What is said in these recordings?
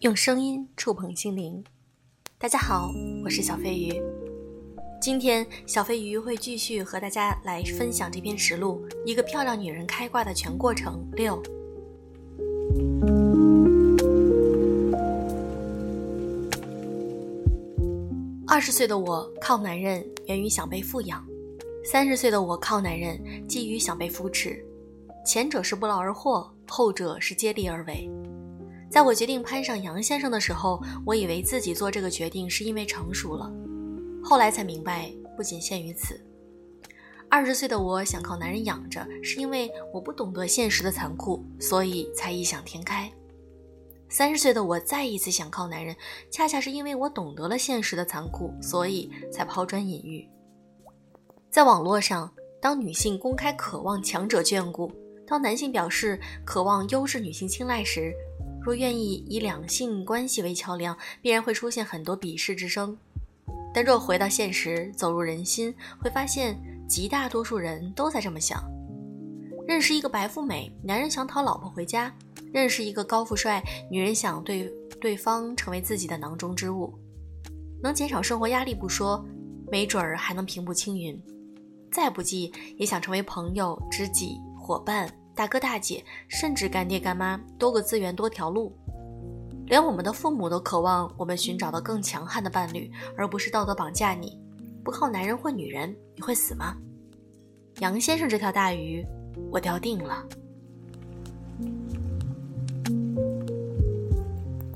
用声音触碰心灵。大家好，我是小飞鱼。今天，小飞鱼会继续和大家来分享这篇实录《一个漂亮女人开挂的全过程》六。二十岁的我靠男人，源于想被富养；三十岁的我靠男人，基于想被扶持。前者是不劳而获，后者是接力而为。在我决定攀上杨先生的时候，我以为自己做这个决定是因为成熟了，后来才明白，不仅限于此。二十岁的我想靠男人养着，是因为我不懂得现实的残酷，所以才异想天开。三十岁的我再一次想靠男人，恰恰是因为我懂得了现实的残酷，所以才抛砖引玉。在网络上，当女性公开渴望强者眷顾，当男性表示渴望优质女性青睐时，若愿意以两性关系为桥梁，必然会出现很多鄙视之声。但若回到现实，走入人心，会发现极大多数人都在这么想：认识一个白富美，男人想讨老婆回家；认识一个高富帅，女人想对对方成为自己的囊中之物，能减少生活压力不说，没准儿还能平步青云。再不济，也想成为朋友、知己、伙伴。大哥大姐，甚至干爹干妈，多个资源多条路，连我们的父母都渴望我们寻找到更强悍的伴侣，而不是道德绑架你。不靠男人或女人，你会死吗？杨先生这条大鱼，我钓定了。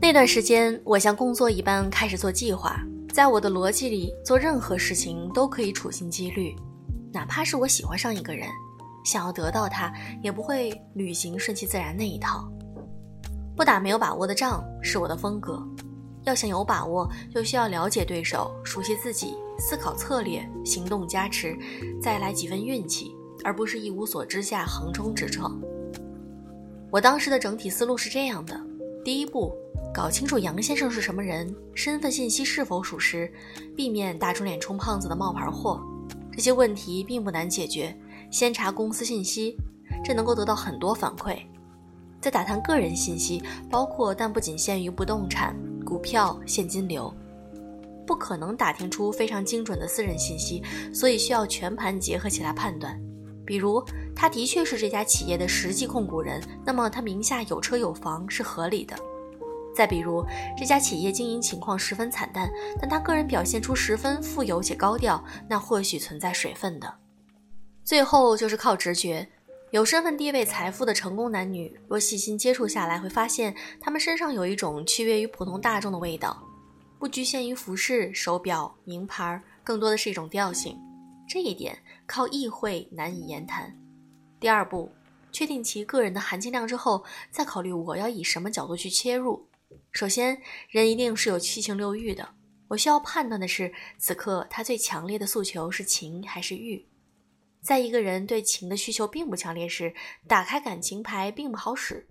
那段时间，我像工作一般开始做计划，在我的逻辑里，做任何事情都可以处心积虑，哪怕是我喜欢上一个人。想要得到他，也不会履行顺其自然那一套。不打没有把握的仗是我的风格。要想有把握，就需要了解对手，熟悉自己，思考策略，行动加持，再来几分运气，而不是一无所知下横冲直撞。我当时的整体思路是这样的：第一步，搞清楚杨先生是什么人，身份信息是否属实，避免打肿脸充胖子的冒牌货。这些问题并不难解决。先查公司信息，这能够得到很多反馈；再打探个人信息，包括但不仅限于不动产、股票、现金流。不可能打听出非常精准的私人信息，所以需要全盘结合起来判断。比如，他的确是这家企业的实际控股人，那么他名下有车有房是合理的。再比如，这家企业经营情况十分惨淡，但他个人表现出十分富有且高调，那或许存在水分的。最后就是靠直觉，有身份地位、财富的成功男女，若细心接触下来，会发现他们身上有一种区别于普通大众的味道，不局限于服饰、手表、名牌，更多的是一种调性。这一点靠意会难以言谈。第二步，确定其个人的含金量之后，再考虑我要以什么角度去切入。首先，人一定是有七情六欲的，我需要判断的是，此刻他最强烈的诉求是情还是欲。在一个人对情的需求并不强烈时，打开感情牌并不好使；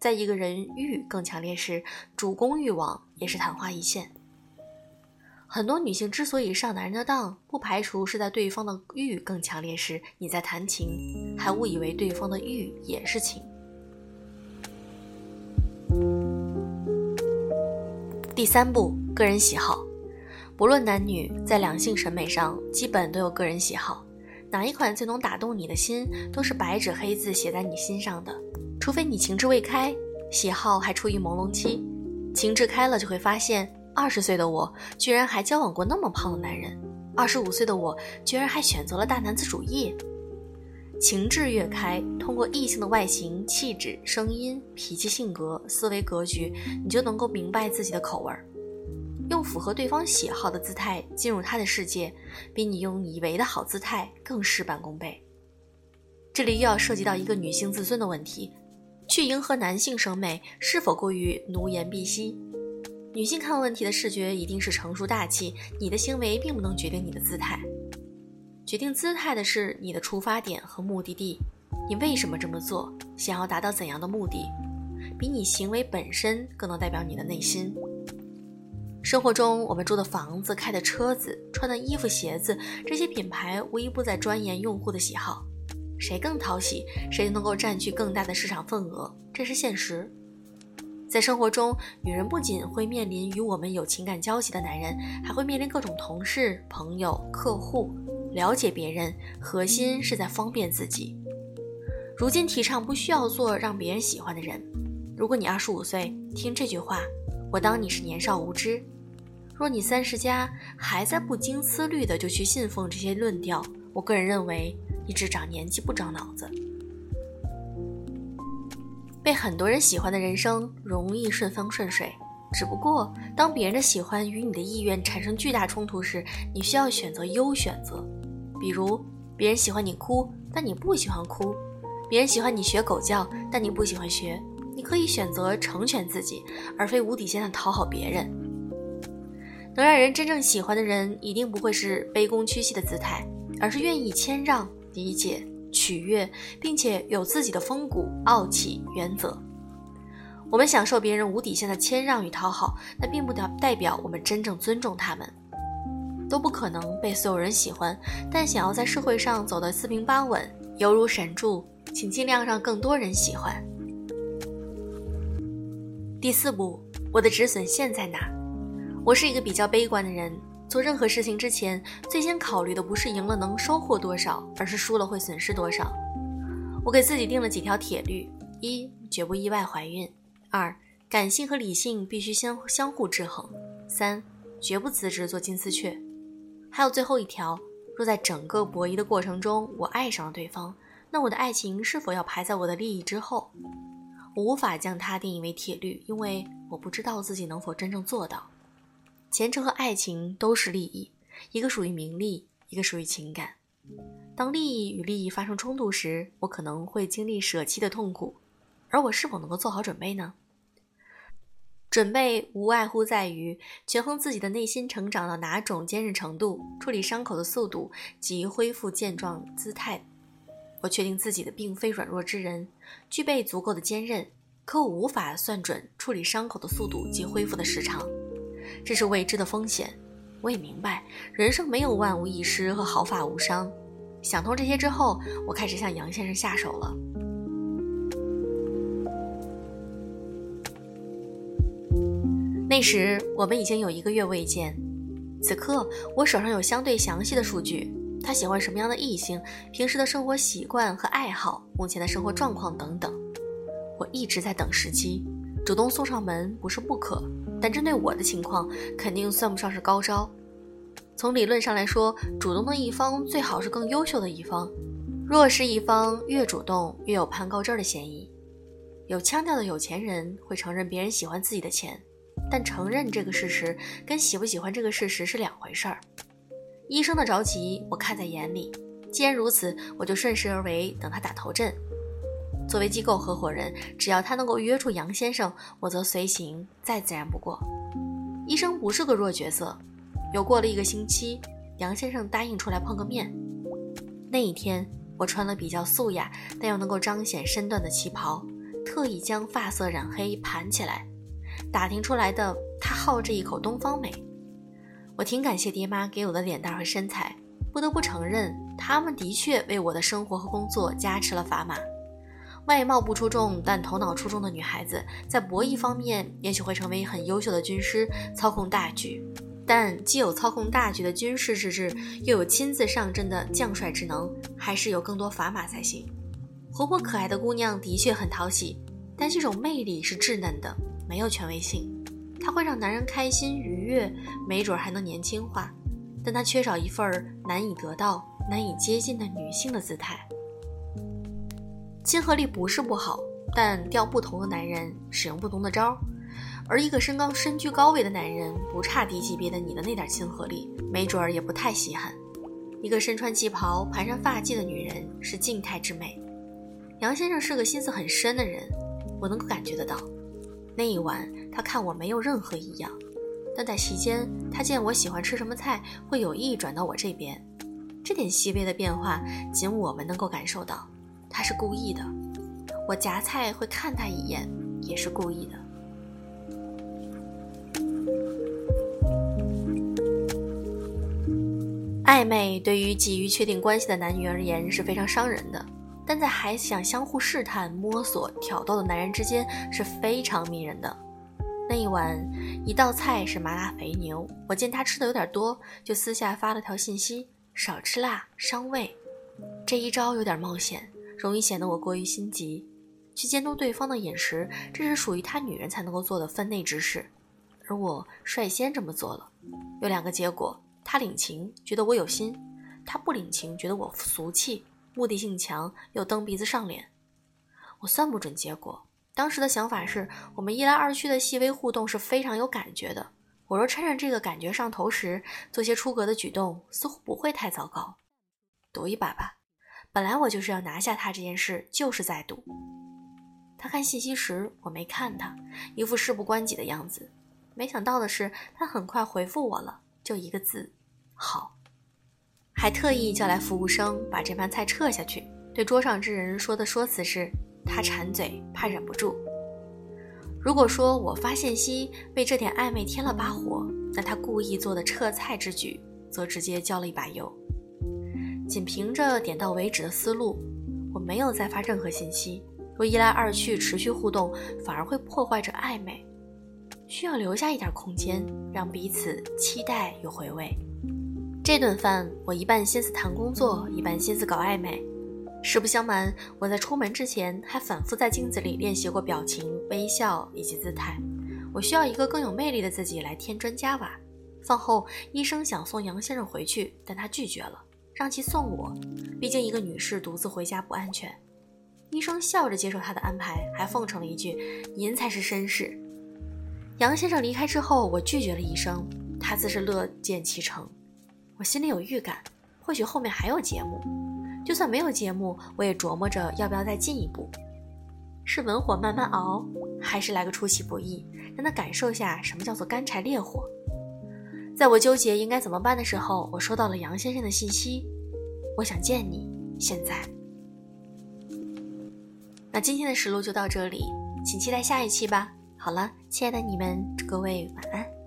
在一个人欲更强烈时，主攻欲望也是昙花一现。很多女性之所以上男人的当，不排除是在对方的欲更强烈时，你在谈情，还误以为对方的欲也是情。第三步，个人喜好，不论男女，在两性审美上，基本都有个人喜好。哪一款最能打动你的心，都是白纸黑字写在你心上的。除非你情志未开，喜好还处于朦胧期。情志开了，就会发现，二十岁的我居然还交往过那么胖的男人，二十五岁的我居然还选择了大男子主义。情志越开，通过异性的外形、气质、声音、脾气、性格、思维格局，你就能够明白自己的口味儿。用符合对方喜好的姿态进入他的世界，比你用以为的好姿态更事半功倍。这里又要涉及到一个女性自尊的问题：去迎合男性审美是否过于奴颜婢膝？女性看问题的视觉一定是成熟大气，你的行为并不能决定你的姿态。决定姿态的是你的出发点和目的地，你为什么这么做，想要达到怎样的目的，比你行为本身更能代表你的内心。生活中，我们住的房子、开的车子、穿的衣服、鞋子，这些品牌无一不在钻研用户的喜好。谁更讨喜，谁就能够占据更大的市场份额，这是现实。在生活中，女人不仅会面临与我们有情感交集的男人，还会面临各种同事、朋友、客户。了解别人，核心是在方便自己。如今提倡不需要做让别人喜欢的人。如果你二十五岁听这句话，我当你是年少无知；若你三十加还在不经思虑的就去信奉这些论调，我个人认为你只长年纪不长脑子。被很多人喜欢的人生容易顺风顺水，只不过当别人的喜欢与你的意愿产生巨大冲突时，你需要选择优选择。比如，别人喜欢你哭，但你不喜欢哭；别人喜欢你学狗叫，但你不喜欢学。你可以选择成全自己，而非无底线的讨好别人。能让人真正喜欢的人，一定不会是卑躬屈膝的姿态，而是愿意谦让、理解。取悦，并且有自己的风骨、傲气、原则。我们享受别人无底线的谦让与讨好，那并不代表我们真正尊重他们。都不可能被所有人喜欢，但想要在社会上走得四平八稳，犹如神助，请尽量让更多人喜欢。第四步，我的止损线在哪？我是一个比较悲观的人。做任何事情之前，最先考虑的不是赢了能收获多少，而是输了会损失多少。我给自己定了几条铁律：一、绝不意外怀孕；二、感性和理性必须相相互制衡；三、绝不辞职做金丝雀。还有最后一条：若在整个博弈的过程中，我爱上了对方，那我的爱情是否要排在我的利益之后？我无法将它定义为铁律，因为我不知道自己能否真正做到。前程和爱情都是利益，一个属于名利，一个属于情感。当利益与利益发生冲突时，我可能会经历舍弃的痛苦，而我是否能够做好准备呢？准备无外乎在于权衡自己的内心成长到哪种坚韧程度，处理伤口的速度及恢复健壮姿态。我确定自己的并非软弱之人，具备足够的坚韧，可我无法算准处理伤口的速度及恢复的时长。这是未知的风险，我也明白人生没有万无一失和毫发无伤。想通这些之后，我开始向杨先生下手了。那时我们已经有一个月未见，此刻我手上有相对详细的数据：他喜欢什么样的异性，平时的生活习惯和爱好，目前的生活状况等等。我一直在等时机，主动送上门不是不可。但针对我的情况，肯定算不上是高招。从理论上来说，主动的一方最好是更优秀的一方，弱势一方越主动越有攀高枝的嫌疑。有腔调的有钱人会承认别人喜欢自己的钱，但承认这个事实跟喜不喜欢这个事实是两回事儿。医生的着急我看在眼里，既然如此，我就顺势而为，等他打头阵。作为机构合伙人，只要他能够约出杨先生，我则随行，再自然不过。医生不是个弱角色。又过了一个星期，杨先生答应出来碰个面。那一天，我穿了比较素雅但又能够彰显身段的旗袍，特意将发色染黑盘起来。打听出来的，他好这一口东方美。我挺感谢爹妈给我的脸蛋和身材，不得不承认，他们的确为我的生活和工作加持了砝码。外貌不出众但头脑出众的女孩子，在博弈方面也许会成为很优秀的军师，操控大局。但既有操控大局的军事之智，又有亲自上阵的将帅之能，还是有更多砝码才行。活泼可爱的姑娘的确很讨喜，但这种魅力是稚嫩的，没有权威性。它会让男人开心愉悦，没准还能年轻化，但它缺少一份难以得到、难以接近的女性的姿态。亲和力不是不好，但钓不同的男人使用不同的招儿。而一个身高身居高位的男人，不差低级别的你的那点亲和力，没准儿也不太稀罕。一个身穿旗袍、盘上发髻的女人是静态之美。杨先生是个心思很深的人，我能够感觉得到。那一晚，他看我没有任何异样，但在席间，他见我喜欢吃什么菜，会有意转到我这边。这点细微的变化，仅我们能够感受到。他是故意的，我夹菜会看他一眼，也是故意的。暧昧对于急于确定关系的男女而言是非常伤人的。但在还想相互试探、摸索、挑逗的男人之间是非常迷人的。那一晚，一道菜是麻辣肥牛，我见他吃的有点多，就私下发了条信息：少吃辣，伤胃。这一招有点冒险，容易显得我过于心急。去监督对方的饮食，这是属于他女人才能够做的分内之事，而我率先这么做了，有两个结果：他领情，觉得我有心；他不领情，觉得我俗气，目的性强，又蹬鼻子上脸。我算不准结果。当时的想法是我们一来二去的细微互动是非常有感觉的。我若趁着这个感觉上头时做些出格的举动，似乎不会太糟糕。赌一把吧，本来我就是要拿下他这件事，就是在赌。他看信息时，我没看他，一副事不关己的样子。没想到的是，他很快回复我了，就一个字：好。还特意叫来服务生把这盘菜撤下去，对桌上之人说的说辞是：他馋嘴，怕忍不住。如果说我发信息为这点暧昧添了把火，那他故意做的撤菜之举，则直接浇了一把油。仅凭着点到为止的思路，我没有再发任何信息。若一来二去持续互动，反而会破坏这暧昧，需要留下一点空间，让彼此期待与回味。这顿饭，我一半心思谈工作，一半心思搞暧昧。实不相瞒，我在出门之前还反复在镜子里练习过表情、微笑以及姿态。我需要一个更有魅力的自己来添砖加瓦。饭后，医生想送杨先生回去，但他拒绝了，让其送我，毕竟一个女士独自回家不安全。医生笑着接受他的安排，还奉承了一句：“您才是绅士。”杨先生离开之后，我拒绝了医生，他自是乐见其成。我心里有预感，或许后面还有节目。就算没有节目，我也琢磨着要不要再进一步。是文火慢慢熬，还是来个出其不意，让他感受下什么叫做干柴烈火？在我纠结应该怎么办的时候，我收到了杨先生的信息：“我想见你，现在。”那今天的实录就到这里，请期待下一期吧。好了，亲爱的你们，各位晚安。